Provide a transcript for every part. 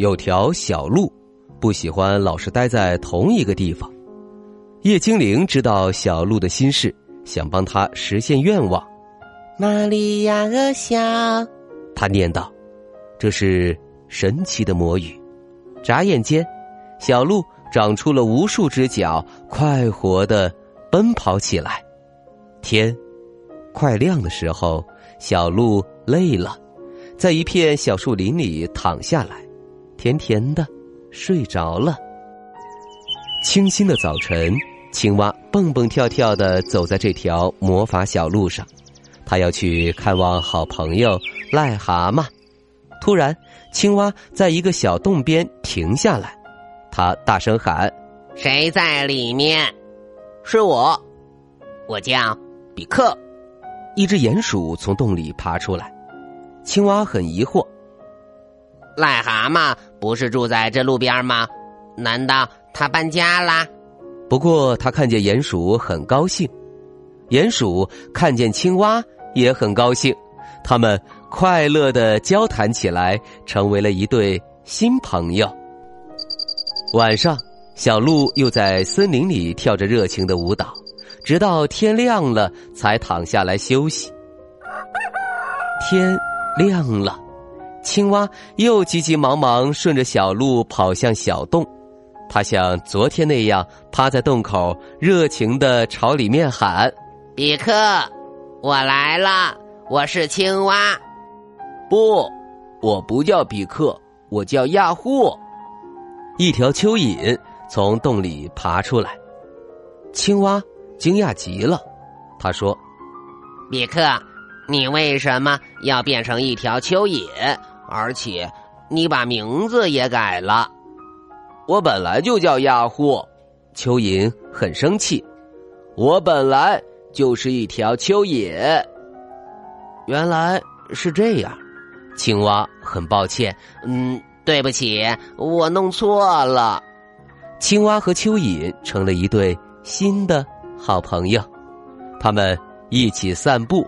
有条小鹿，不喜欢老是待在同一个地方。叶精灵知道小鹿的心事，想帮他实现愿望。玛利亚鹅小，他念道：“这是神奇的魔语。”眨眼间，小鹿长出了无数只脚，快活的奔跑起来。天快亮的时候，小鹿累了，在一片小树林里躺下来。甜甜的，睡着了。清新的早晨，青蛙蹦蹦跳跳的走在这条魔法小路上，它要去看望好朋友癞蛤蟆。突然，青蛙在一个小洞边停下来，它大声喊：“谁在里面？”“是我，我叫比克。”一只鼹鼠从洞里爬出来，青蛙很疑惑。癞蛤蟆不是住在这路边吗？难道他搬家啦？不过他看见鼹鼠很高兴，鼹鼠看见青蛙也很高兴，他们快乐的交谈起来，成为了一对新朋友。晚上，小鹿又在森林里跳着热情的舞蹈，直到天亮了才躺下来休息。天亮了。青蛙又急急忙忙顺着小路跑向小洞，它像昨天那样趴在洞口，热情的朝里面喊：“比克，我来了，我是青蛙。”“不，我不叫比克，我叫亚户。”一条蚯蚓从洞里爬出来，青蛙惊讶极了，他说：“比克，你为什么要变成一条蚯蚓？”而且，你把名字也改了。我本来就叫亚护，蚯蚓很生气。我本来就是一条蚯蚓。原来是这样，青蛙很抱歉。嗯，对不起，我弄错了。青蛙和蚯蚓成了一对新的好朋友，他们一起散步。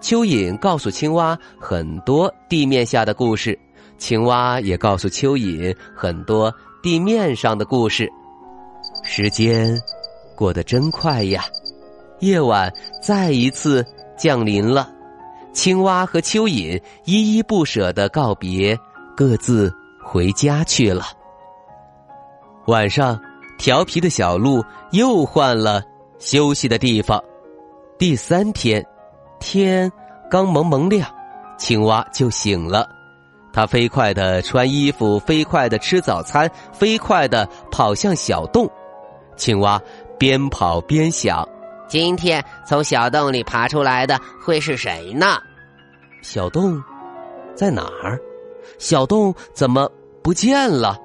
蚯蚓告诉青蛙很多地面下的故事，青蛙也告诉蚯蚓很多地面上的故事。时间过得真快呀！夜晚再一次降临了，青蛙和蚯蚓依依不舍的告别，各自回家去了。晚上，调皮的小鹿又换了休息的地方。第三天。天刚蒙蒙亮，青蛙就醒了。它飞快的穿衣服，飞快的吃早餐，飞快的跑向小洞。青蛙边跑边想：今天从小洞里爬出来的会是谁呢？小洞在哪儿？小洞怎么不见了？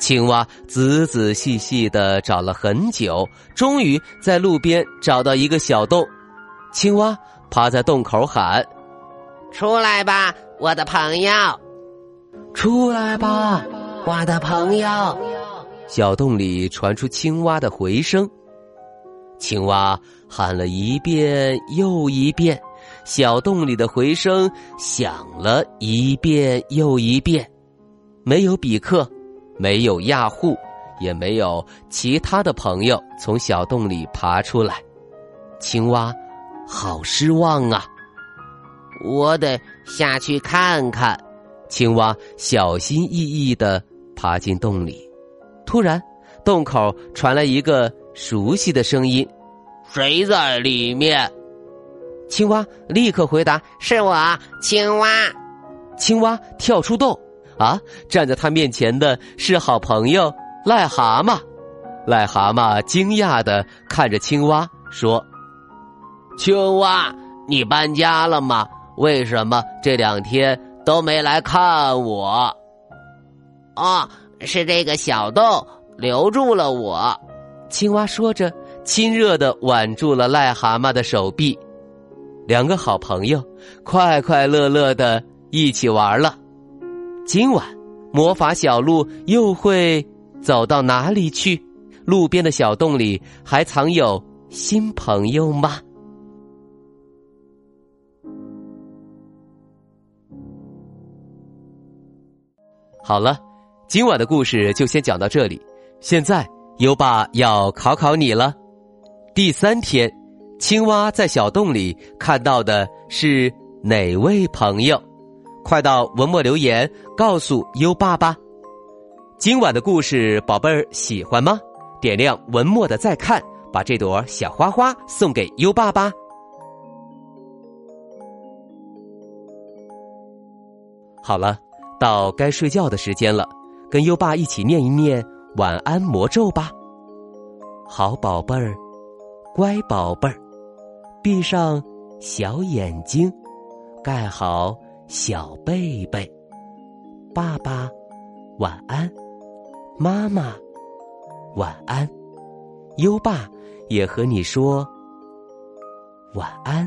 青蛙仔仔细细的找了很久，终于在路边找到一个小洞。青蛙。趴在洞口喊：“出来吧，我的朋友！出来吧，我的朋友！”小洞里传出青蛙的回声。青蛙喊了一遍又一遍，小洞里的回声响了一遍又一遍。没有比克，没有亚护，也没有其他的朋友从小洞里爬出来。青蛙。好失望啊！我得下去看看。青蛙小心翼翼的爬进洞里，突然，洞口传来一个熟悉的声音：“谁在里面？”青蛙立刻回答：“是我，青蛙。”青蛙跳出洞，啊！站在他面前的是好朋友癞蛤蟆。癞蛤蟆惊讶的看着青蛙，说。青蛙，你搬家了吗？为什么这两天都没来看我？哦，是这个小洞留住了我。青蛙说着，亲热的挽住了癞蛤蟆的手臂。两个好朋友快快乐乐的一起玩了。今晚，魔法小鹿又会走到哪里去？路边的小洞里还藏有新朋友吗？好了，今晚的故事就先讲到这里。现在，优爸要考考你了。第三天，青蛙在小洞里看到的是哪位朋友？快到文末留言告诉优爸吧。今晚的故事，宝贝儿喜欢吗？点亮文末的再看，把这朵小花花送给优爸吧。好了，到该睡觉的时间了，跟优爸一起念一念晚安魔咒吧。好宝贝儿，乖宝贝儿，闭上小眼睛，盖好小被被。爸爸，晚安；妈妈。晚安，优爸也和你说晚安，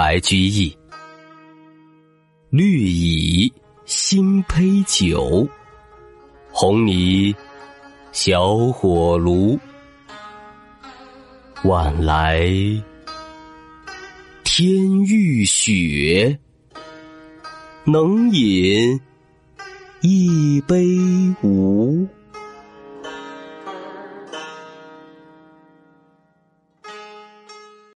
白居易。绿蚁新醅酒，红泥小火炉。晚来。天欲雪，能饮一杯无？